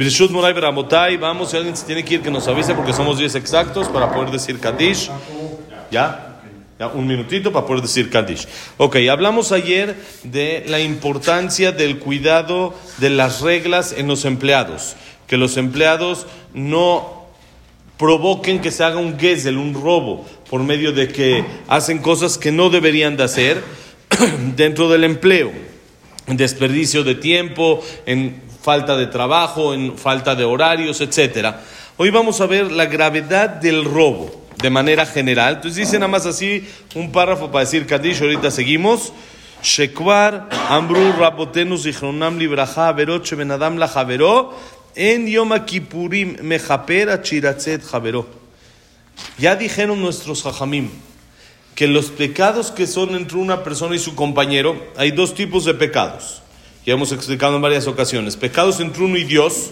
Birshut Moray Beramotay, vamos, si alguien se tiene que ir, que nos avise porque somos 10 exactos para poder decir Kaddish. ¿Ya? Ya, un minutito para poder decir Kaddish. Ok, hablamos ayer de la importancia del cuidado de las reglas en los empleados. Que los empleados no provoquen que se haga un gesel, un robo, por medio de que hacen cosas que no deberían de hacer dentro del empleo. En desperdicio de tiempo, en falta de trabajo, en falta de horarios, etc. Hoy vamos a ver la gravedad del robo de manera general. Entonces dice nada más así un párrafo para decir Kadish, ahorita seguimos. Zichronam, Libraja, Shebenadam, la Javero, en. Ya dijeron nuestros Jajamim que los pecados que son entre una persona y su compañero, hay dos tipos de pecados. Ya hemos explicado en varias ocasiones. Pecados entre uno y Dios,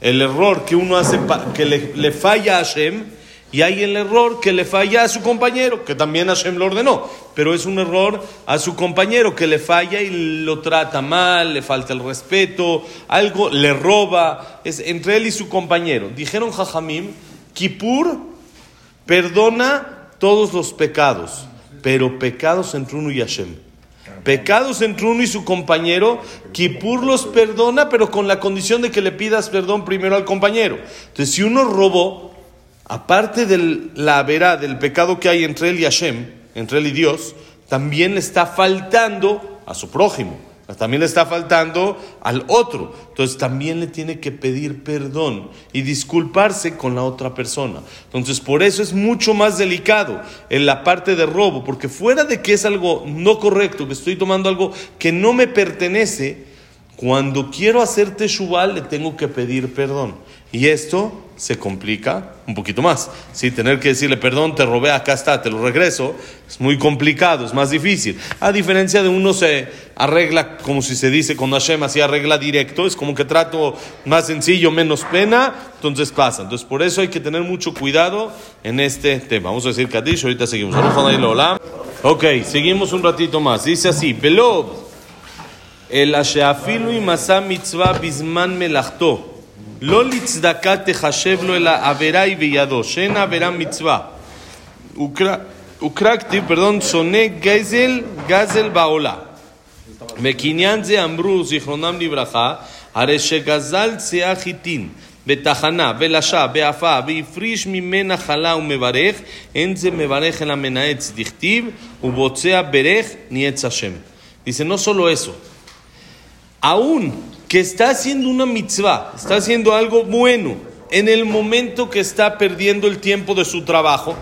el error que uno hace, que le, le falla a Hashem, y hay el error que le falla a su compañero, que también Hashem lo ordenó, pero es un error a su compañero que le falla y lo trata mal, le falta el respeto, algo le roba, es entre él y su compañero. Dijeron Jajamim, Kippur perdona todos los pecados, pero pecados entre uno y Hashem. Pecados entre uno y su compañero, Kippur los perdona, pero con la condición de que le pidas perdón primero al compañero. Entonces, si uno robó, aparte de la verá del pecado que hay entre él y Hashem, entre él y Dios, también está faltando a su prójimo, también le está faltando al otro. Entonces también le tiene que pedir perdón y disculparse con la otra persona. Entonces por eso es mucho más delicado en la parte de robo, porque fuera de que es algo no correcto, que estoy tomando algo que no me pertenece, cuando quiero hacerte shubal le tengo que pedir perdón. Y esto se complica un poquito más. ¿sí? Tener que decirle, perdón, te robé, acá está, te lo regreso, es muy complicado, es más difícil. A diferencia de uno se arregla, como si se dice con Hashem, así arregla directo, es como que trato más sencillo, menos pena, entonces pasa. Entonces por eso hay que tener mucho cuidado en este tema. Vamos a decir Kadish, ahorita seguimos. Ok, seguimos un ratito más. Dice así, Pelod, el Asheafilu y Mitzvah Bisman Melachto. לא לצדקה תחשב לו אלא עבירה היא בידו, שאין עבירה מצווה. וקרא כתיב, פרדון, שונא גזל, גזל בעולה. וקניין זה אמרו, זיכרונם לברכה, הרי שגזל צאה חיטין בתחנה, ולשה, באפה, והפריש ממנה חלה ומברך, אין זה מברך אלא מנאץ דכתיב, ובוצע ברך ניאץ השם. Dice, no solo eso, aún que está haciendo una mitzvah, está haciendo algo bueno, en el momento que está perdiendo el tiempo de su trabajo,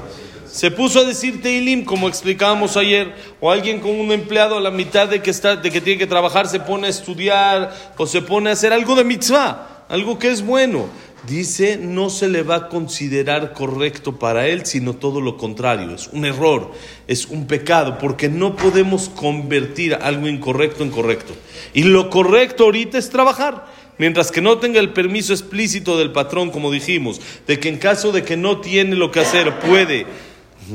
se puso a decir Teilim, como explicábamos ayer, o alguien con un empleado a la mitad de que, está, de que tiene que trabajar se pone a estudiar o se pone a hacer algo de mitzvah, algo que es bueno. Dice, no se le va a considerar correcto para él, sino todo lo contrario. Es un error, es un pecado, porque no podemos convertir algo incorrecto en correcto. Y lo correcto ahorita es trabajar. Mientras que no tenga el permiso explícito del patrón, como dijimos, de que en caso de que no tiene lo que hacer, puede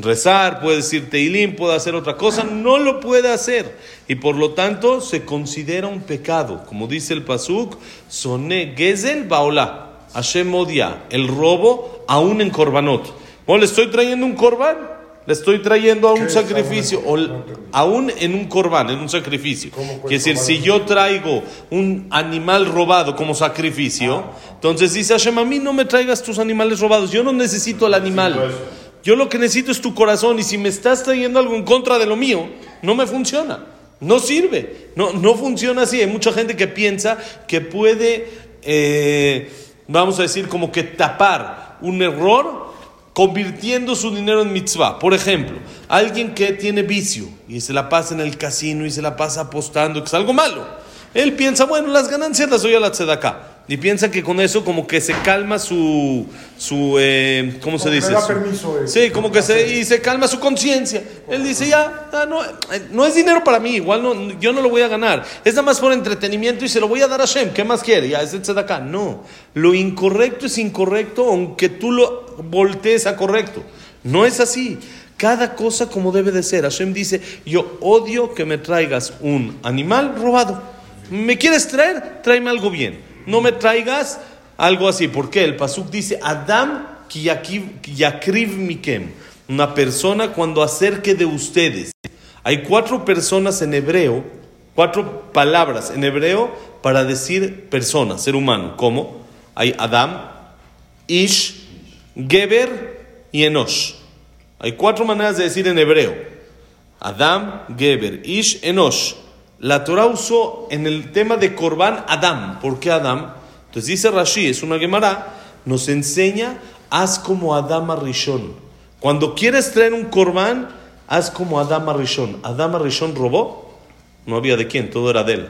rezar, puede decir Teilim, puede hacer otra cosa, no lo puede hacer. Y por lo tanto se considera un pecado. Como dice el Pasuk, Soné Gezel Baola. Hashem odia el robo aún en Korbanot. ¿O le estoy trayendo un Korban? Le estoy trayendo a un sacrificio, o aún en un Korban, en un sacrificio. Quiere decir, si yo traigo un animal robado como sacrificio, entonces dice Hashem, a mí no me traigas tus animales robados, yo no necesito el animal. Yo lo que necesito es tu corazón y si me estás trayendo algo en contra de lo mío, no me funciona. No sirve. No, no funciona así. Hay mucha gente que piensa que puede... Eh, vamos a decir, como que tapar un error convirtiendo su dinero en mitzvah. Por ejemplo, alguien que tiene vicio y se la pasa en el casino y se la pasa apostando, que es algo malo. Él piensa, bueno, las ganancias las doy a la tzedakah. Y piensa que con eso como que se calma su, su eh, ¿cómo se dice? Da permiso, eh, sí, como que se, y se calma su conciencia. Él dice, ya, no, eh, no es dinero para mí, igual no, yo no lo voy a ganar. Es nada más por entretenimiento y se lo voy a dar a Shem. ¿Qué más quiere? Ya, es de acá. No, lo incorrecto es incorrecto aunque tú lo voltees a correcto. No es así. Cada cosa como debe de ser. Hashem dice, yo odio que me traigas un animal robado. ¿Me quieres traer? Tráeme algo bien. No me traigas algo así. ¿Por qué? El Pasuk dice, Adam yakriv mikem, una persona cuando acerque de ustedes. Hay cuatro personas en hebreo, cuatro palabras en hebreo para decir persona, ser humano. ¿Cómo? Hay Adam, Ish, Geber y Enosh. Hay cuatro maneras de decir en hebreo. Adam, Geber, Ish, Enosh. La Torah usó en el tema de Korban Adam. ¿Por qué Adam? Entonces dice Rashi, es una Gemara, nos enseña, haz como Adam Rishon. Cuando quieres traer un Korban, haz como Adam Rishon. Adam Rishon robó, no había de quién, todo era de él.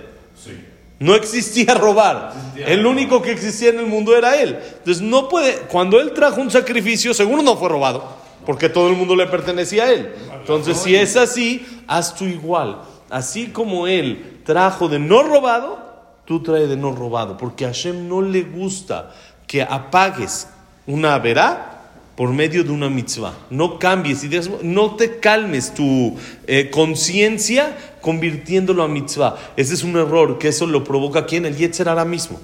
No existía robar. el único que existía en el mundo era él. Entonces no puede, cuando él trajo un sacrificio, seguro no fue robado, porque todo el mundo le pertenecía a él. Entonces si es así, haz tú igual. Así como él trajo de no robado, tú traes de no robado, porque a Hashem no le gusta que apagues una verá por medio de una mitzvah. No cambies, no te calmes tu eh, conciencia convirtiéndolo a mitzvah. Ese es un error, que eso lo provoca aquí en el Yetzer mismo.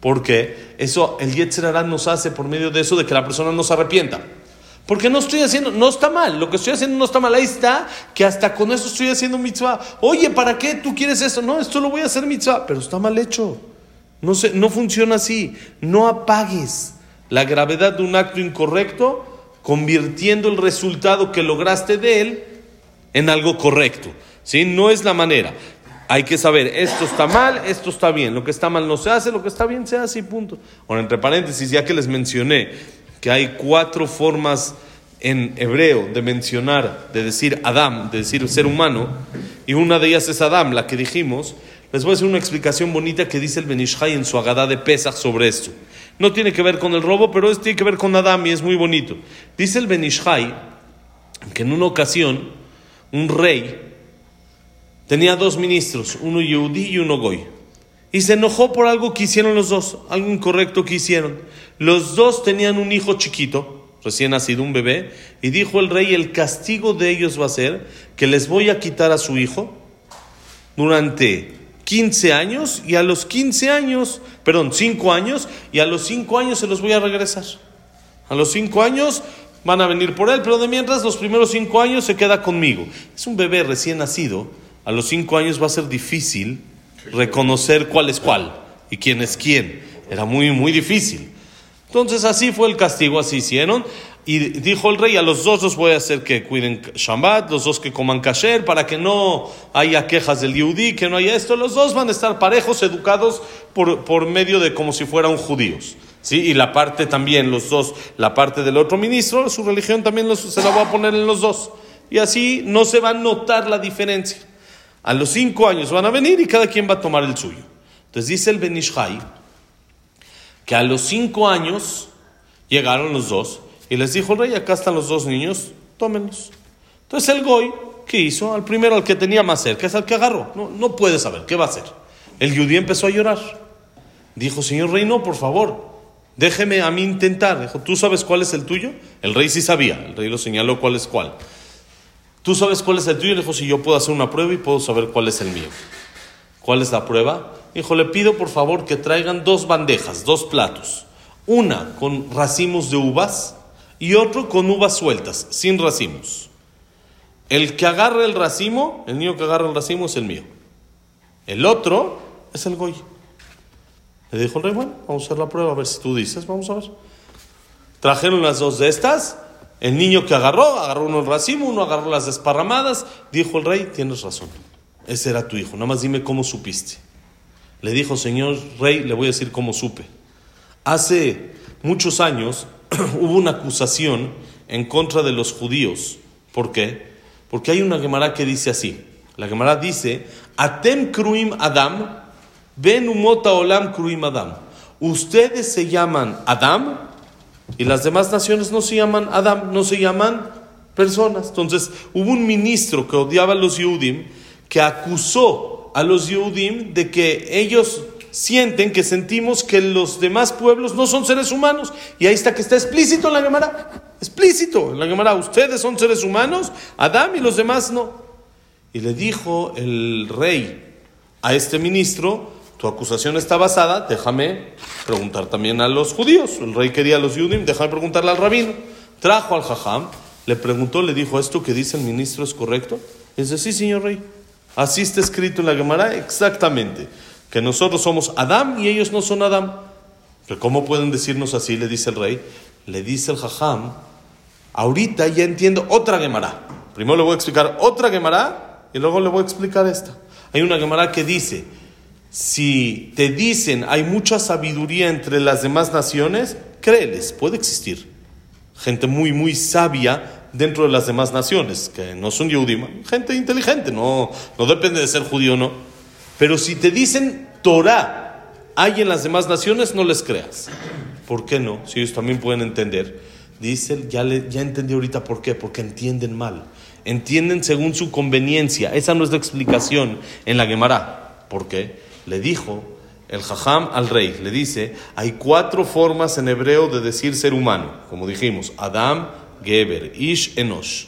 Porque eso, el Yetzer nos hace por medio de eso de que la persona no se arrepienta. Porque no estoy haciendo, no está mal, lo que estoy haciendo no está mal, ahí está, que hasta con eso estoy haciendo mitzvah. Oye, ¿para qué tú quieres eso? No, esto lo voy a hacer mitzvah, pero está mal hecho. No, se, no funciona así. No apagues la gravedad de un acto incorrecto convirtiendo el resultado que lograste de él en algo correcto. ¿sí? No es la manera. Hay que saber, esto está mal, esto está bien. Lo que está mal no se hace, lo que está bien se hace y punto. Ahora, entre paréntesis, ya que les mencioné que hay cuatro formas en hebreo de mencionar, de decir Adam, de decir ser humano, y una de ellas es Adam, la que dijimos, les voy a hacer una explicación bonita que dice el Benishai en su Agadá de Pesach sobre esto. No tiene que ver con el robo, pero tiene que ver con Adam y es muy bonito. Dice el Benishai que en una ocasión un rey tenía dos ministros, uno Yehudi y uno Goy. Y se enojó por algo que hicieron los dos, algo incorrecto que hicieron. Los dos tenían un hijo chiquito, recién nacido, un bebé, y dijo el rey, el castigo de ellos va a ser que les voy a quitar a su hijo durante 15 años y a los 15 años, perdón, 5 años y a los 5 años se los voy a regresar. A los 5 años van a venir por él, pero de mientras los primeros 5 años se queda conmigo. Es un bebé recién nacido, a los 5 años va a ser difícil reconocer cuál es cuál y quién es quién. Era muy, muy difícil. Entonces así fue el castigo, así hicieron. Y dijo el rey, a los dos los voy a hacer que cuiden Shabbat, los dos que coman kasher, para que no haya quejas del Yehudi, que no haya esto. Los dos van a estar parejos, educados por, por medio de como si fueran judíos. ¿sí? Y la parte también, los dos, la parte del otro ministro, su religión también se la voy a poner en los dos. Y así no se va a notar la diferencia. A los cinco años van a venir y cada quien va a tomar el suyo. Entonces dice el Benishai que a los cinco años llegaron los dos y les dijo el rey, acá están los dos niños, tómenlos. Entonces el Goy, ¿qué hizo? Al primero, al que tenía más cerca, es al que agarró. No, no puede saber, ¿qué va a hacer? El judío empezó a llorar. Dijo, señor rey, no, por favor, déjeme a mí intentar. Dijo, ¿tú sabes cuál es el tuyo? El rey sí sabía, el rey lo señaló cuál es cuál. ¿Tú sabes cuál es el tuyo? Le dijo, si yo puedo hacer una prueba y puedo saber cuál es el mío. ¿Cuál es la prueba? Dijo, le pido por favor que traigan dos bandejas, dos platos. Una con racimos de uvas y otro con uvas sueltas, sin racimos. El que agarre el racimo, el niño que agarra el racimo es el mío. El otro es el goy. Le dijo el rey, bueno, vamos a hacer la prueba, a ver si tú dices, vamos a ver. Trajeron las dos de estas. El niño que agarró, agarró uno el racimo, uno agarró las desparramadas. Dijo el rey, tienes razón. Ese era tu hijo, nada más dime cómo supiste. Le dijo, señor rey, le voy a decir cómo supe. Hace muchos años hubo una acusación en contra de los judíos. ¿Por qué? Porque hay una Gemara que dice así. La Gemara dice, Atem kruim Adam, ben umota olam kruim Adam. Ustedes se llaman Adam y las demás naciones no se llaman Adam, no se llaman personas. Entonces hubo un ministro que odiaba a los Yehudim que acusó a los Yehudim de que ellos sienten, que sentimos que los demás pueblos no son seres humanos. Y ahí está que está explícito en la Gemara. Explícito en la Gemara. Ustedes son seres humanos, Adán y los demás no. Y le dijo el rey a este ministro, tu acusación está basada, déjame preguntar también a los judíos. El rey quería a los judíos, déjame preguntarle al rabino. Trajo al jajam, le preguntó, le dijo, ¿esto que dice el ministro es correcto? Y dice, sí, señor rey. Así está escrito en la Gemara exactamente, que nosotros somos Adam y ellos no son Adam. Pero ¿cómo pueden decirnos así? Le dice el rey. Le dice el jajam, ahorita ya entiendo otra Gemara. Primero le voy a explicar otra Gemara y luego le voy a explicar esta. Hay una Gemara que dice, si te dicen hay mucha sabiduría entre las demás naciones, créeles, puede existir. Gente muy, muy sabia dentro de las demás naciones, que no son Yehudim, gente inteligente, no, no depende de ser judío o no. Pero si te dicen Torah hay en las demás naciones, no les creas. ¿Por qué no? Si ellos también pueden entender. Dice, ya, le, ya entendí ahorita por qué, porque entienden mal. Entienden según su conveniencia. Esa no es la explicación en la Gemara. ¿Por qué? Le dijo el Jajam al rey, le dice, hay cuatro formas en hebreo de decir ser humano, como dijimos, Adam, Geber, Ish, Enosh.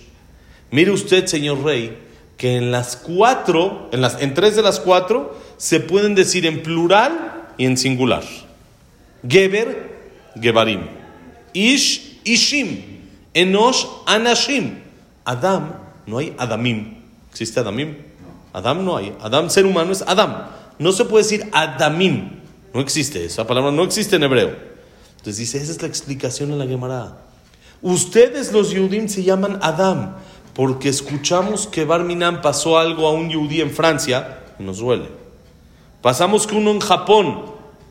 Mire usted, señor rey, que en las cuatro, en, las, en tres de las cuatro, se pueden decir en plural y en singular. Geber, Gebarim. Ish, Ishim. Enosh, Anashim. Adam, no hay Adamim. ¿Existe Adamim? Adam no hay. Adam, ser humano, es Adam. No se puede decir Adamim. No existe. Esa palabra no existe en hebreo. Entonces dice, esa es la explicación en la Gemara. Ustedes los Yudim se llaman Adam porque escuchamos que Barminan pasó algo a un Yudí en Francia y nos duele. Pasamos que uno en Japón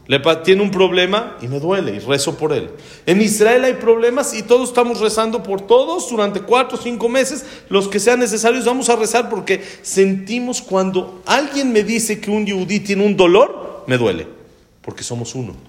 le tiene un problema y me duele y rezo por él. En Israel hay problemas y todos estamos rezando por todos durante cuatro o cinco meses, los que sean necesarios vamos a rezar porque sentimos cuando alguien me dice que un yudí tiene un dolor, me duele, porque somos uno.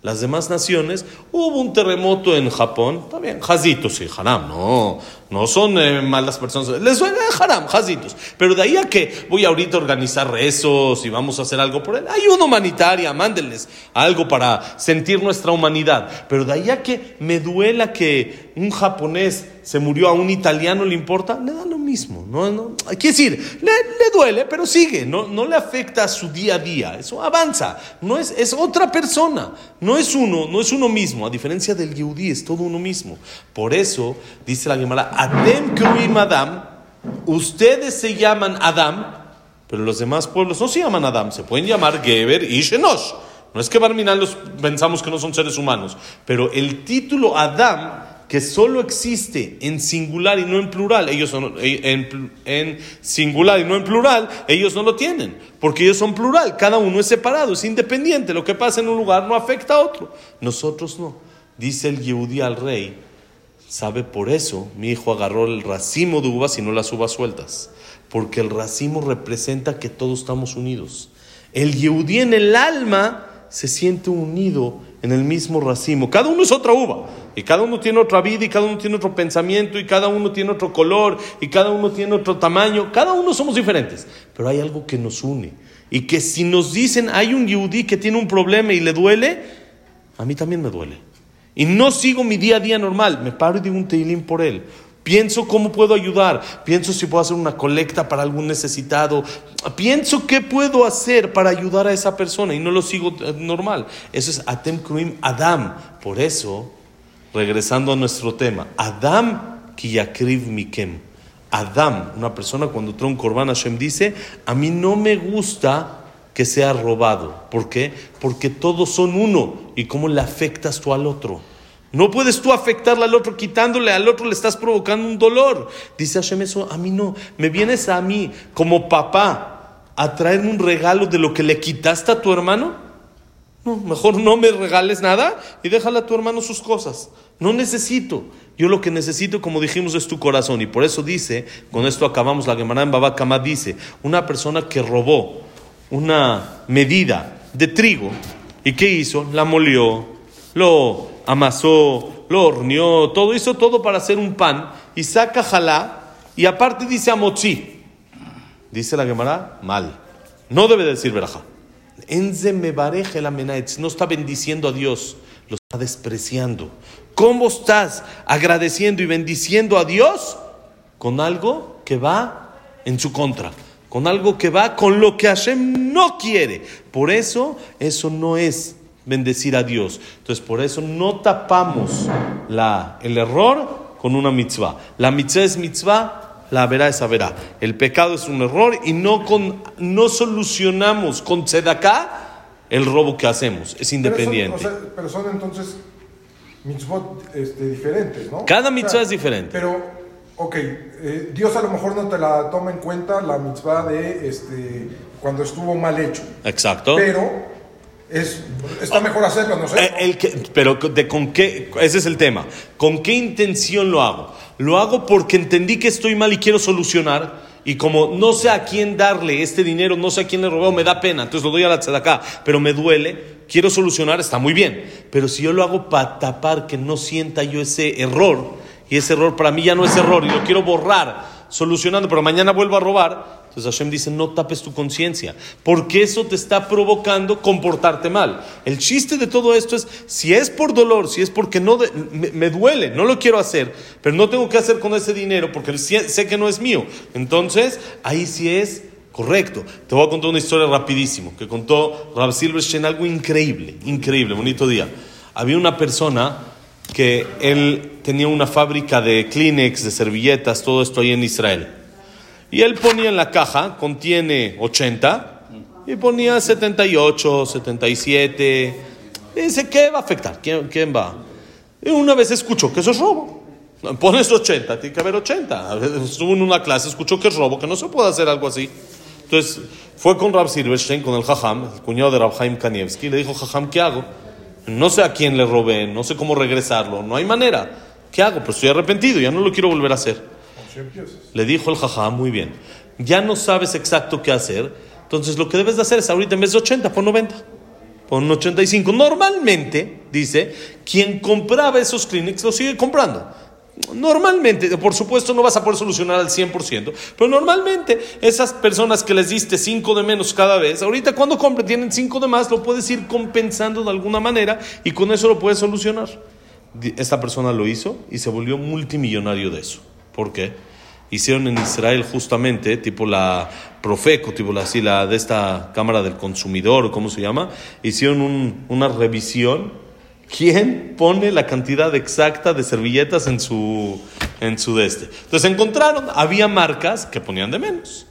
Las demás naciones, hubo un terremoto en Japón, también, jazitos y haram, no, no son eh, malas personas, les suena haram, jazitos. Pero de ahí a que voy ahorita a organizar rezos y vamos a hacer algo por él, ayuda humanitaria, mándenles algo para sentir nuestra humanidad. Pero de ahí a que me duela que un japonés se murió a un italiano, ¿le importa? Le da lo mismo. No, no, quiere decir, le, le, duele, pero sigue, no, no le afecta a su día a día, eso avanza, no es, es otra persona, no es uno, no es uno mismo, a diferencia del Yehudi, es todo uno mismo. Por eso, dice la Gemara, Adem Kruim Adam, ustedes se llaman Adam, pero los demás pueblos no se llaman Adam, se pueden llamar Geber y Shenosh. No es que Barminal los pensamos que no son seres humanos, pero el título Adam que solo existe en singular y no en plural, ellos son en, en, singular y no en plural, ellos no lo tienen, porque ellos son plural, cada uno es separado, es independiente, lo que pasa en un lugar no afecta a otro, nosotros no. Dice el Yehudí al rey, sabe por eso mi hijo agarró el racimo de uvas y no las uvas sueltas, porque el racimo representa que todos estamos unidos. El Yehudí en el alma se siente unido en el mismo racimo. Cada uno es otra uva. Y cada uno tiene otra vida y cada uno tiene otro pensamiento y cada uno tiene otro color y cada uno tiene otro tamaño. Cada uno somos diferentes. Pero hay algo que nos une. Y que si nos dicen hay un yudí que tiene un problema y le duele, a mí también me duele. Y no sigo mi día a día normal. Me paro y digo un teilín por él. Pienso cómo puedo ayudar. Pienso si puedo hacer una colecta para algún necesitado. Pienso qué puedo hacer para ayudar a esa persona y no lo sigo normal. Eso es Atem Kruim Adam. Por eso, regresando a nuestro tema, Adam Kiyakriv Mikem. Adam, una persona cuando trae un Korban Hashem dice, a mí no me gusta que sea robado. ¿Por qué? Porque todos son uno. ¿Y cómo le afectas tú al otro? No puedes tú afectarle al otro quitándole, al otro le estás provocando un dolor. Dice Hashem eso, a mí no. Me vienes a mí como papá a traerme un regalo de lo que le quitaste a tu hermano. No, mejor no me regales nada y déjale a tu hermano sus cosas. No necesito. Yo lo que necesito, como dijimos, es tu corazón. Y por eso dice, con esto acabamos la Gemara en Babacamá, dice, una persona que robó una medida de trigo, ¿y qué hizo? La molió, lo amasó, lo horneó, todo, hizo todo para hacer un pan y saca jalá y aparte dice amotzi. Dice la Gemara, mal. No debe decir verajá. Enze me bareje la no está bendiciendo a Dios, lo está despreciando. ¿Cómo estás agradeciendo y bendiciendo a Dios con algo que va en su contra? con algo que va con lo que Hashem no quiere. Por eso, eso no es bendecir a Dios. Entonces, por eso no tapamos la, el error con una mitzvah. La mitzvah es mitzvah, la verá es verá. El pecado es un error y no, con, no solucionamos con tzedaká el robo que hacemos. Es independiente. Pero son, o sea, pero son entonces mitzvot este, diferentes, ¿no? Cada O sea, mitzvah es diferente. Pero, ok, eh, Dios a lo mejor no te la toma en cuenta la mitzvah de este, cuando estuvo mal hecho. Exacto. Pero es, está mejor hacerlo, no sé. Eh, el que- pero de con qué, ese es el tema. ¿Con qué intención lo hago? Lo hago porque entendí que estoy mal y quiero solucionar. Y como no sé a quién darle este dinero, no sé a quién le robé, me da pena, entonces lo doy a la tzedakah, pero me duele, quiero solucionar, está muy bien. Pero si yo lo hago para tapar que no sienta yo ese error, y ese error para mí ya no es error, y lo quiero borrar, solucionando, pero mañana vuelvo a robar, entonces Hashem dice, no tapes tu conciencia, porque eso te está provocando comportarte mal. El chiste de todo esto es, si es por dolor, si es porque no me, duele, no lo quiero hacer, pero no tengo que hacer con ese dinero porque sé sé que no es mío. Entonces, ahí sí es correcto. Te voy a contar una historia rapidísimo, que contó Rab Silverstein, algo increíble, increíble, bonito día. Había una persona que él tenía una fábrica de Kleenex, de servilletas, todo esto ahí en Israel. Y él ponía en la caja, contiene 80, y ponía 78, 77. Y dice, ¿qué va a afectar? ¿Quién, quién va? Y una vez escuchó que eso es robo. Pones 80, tiene que haber 80. A veces Estuvo en una clase, escuchó que es robo, que no se puede hacer algo así. Entonces fue con Rab Silverstein, con el Jajam, el cuñado de Rab Haim y le dijo, Jajam, ¿qué hago? No sé a quién le robé, no sé cómo regresarlo, no hay manera. ¿Qué hago? Pues estoy arrepentido, ya no lo quiero volver a hacer. Le dijo el jajá, muy bien. Ya no sabes exacto qué hacer. Entonces lo que debes de hacer es ahorita en vez de 80, pon 90. Pon 85. Normalmente, dice, quien compraba esos clinics lo sigue comprando. Normalmente, por supuesto, no vas a poder solucionar al 100%, pero normalmente esas personas que les diste 5 de menos cada vez, ahorita cuando compren tienen 5 de más, lo puedes ir compensando de alguna manera y con eso lo puedes solucionar. Esta persona lo hizo y se volvió multimillonario de eso. ¿Por qué? Hicieron en Israel justamente, tipo la Profeco, tipo la, así, la de esta Cámara del Consumidor, ¿cómo se llama? Hicieron un- una revisión. ¿Quién pone la cantidad exacta de servilletas en su, en su de este? Entonces encontraron, había marcas que ponían de menos.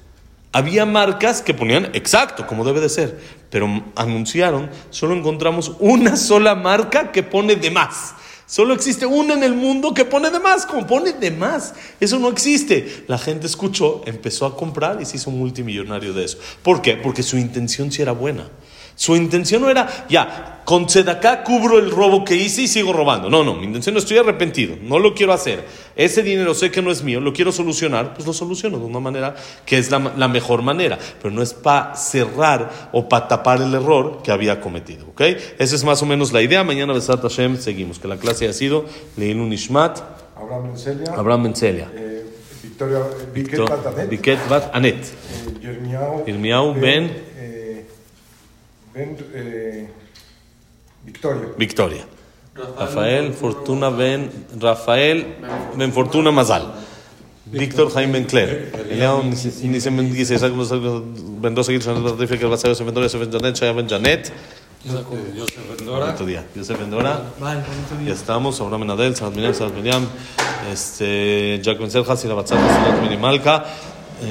Había marcas que ponían exacto, como debe de ser, pero anunciaron, solo encontramos una sola marca que pone de más. Solo existe una en el mundo que pone de más, como pone de más. Eso no existe. La gente escuchó, empezó a comprar y se hizo multimillonario de eso. ¿Por qué? Porque su intención sí era buena. Su intención no era, ya, con Tzedakah cubro el robo que hice y sigo robando. No, no, mi intención no estoy arrepentido, no lo quiero hacer. Ese dinero sé que no es mío, lo quiero solucionar, pues lo soluciono de una manera que es la, la mejor manera, pero no es para cerrar o para tapar el error que había cometido, ¿ok? Esa es más o menos la idea. Mañana, Besat Hashem, seguimos. Que la clase ha sido Leilun Ishmat, Abraham Mencelia, Abraham Mencelia, eh, Victoria, Biket Bat Anet, eh, Yirmiyahu, Yirmiyahu ben- ben eh, Victoria. Victoria. Rafael Fortuna Ben Rafael Ben Fortuna Mazal. Víctor Jaime Ben Claire. León Nice Ben Dice Isaac Ben Rosa Gil que va a ser Ben Dora Yosef Ben Janet Shaya Ben Janet. Bonito día. Yosef Ben Dora. Ya estamos. Abraham Ben Adel, Sarat Miriam, Sarat Miriam. Este, Jack Ben Serja, Sira Batzat, Sarat Miriam Malka. eh,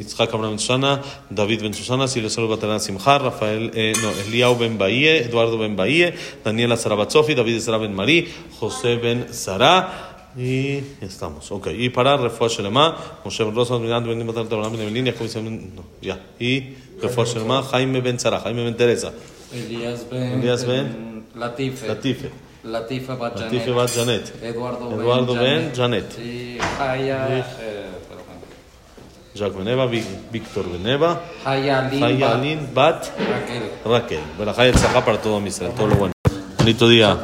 יצחק אברהם שושנה, דוד בן שושנה, סילסול בטלן שמחה, רפאל, אה, no, אליהו בן באיה, אדוארדו בן באיה, דניאלה שרה בת סופי, דוד עזרא בן מרי, חוסה בן שרה. Y ya estamos, ok. Y para refuá Shelema, Moshe Ben Rosa, Miranda Ben Matar, Abraham Ben Evelyn, Jacob Ben, no, ya. Y refuá Shelema, Jaime Ben Sara, Jaime Ben Teresa, Elías Ben, Elías Ben- Latife. Latife, Latife Bat Janet. Latife Bat Janet, Eduardo, Eduardo Ben Ben Janet, Y Jaya. Bat Raquel. Raquel. Y el Sajá para todo Israel, todo lo bueno. Bonito día.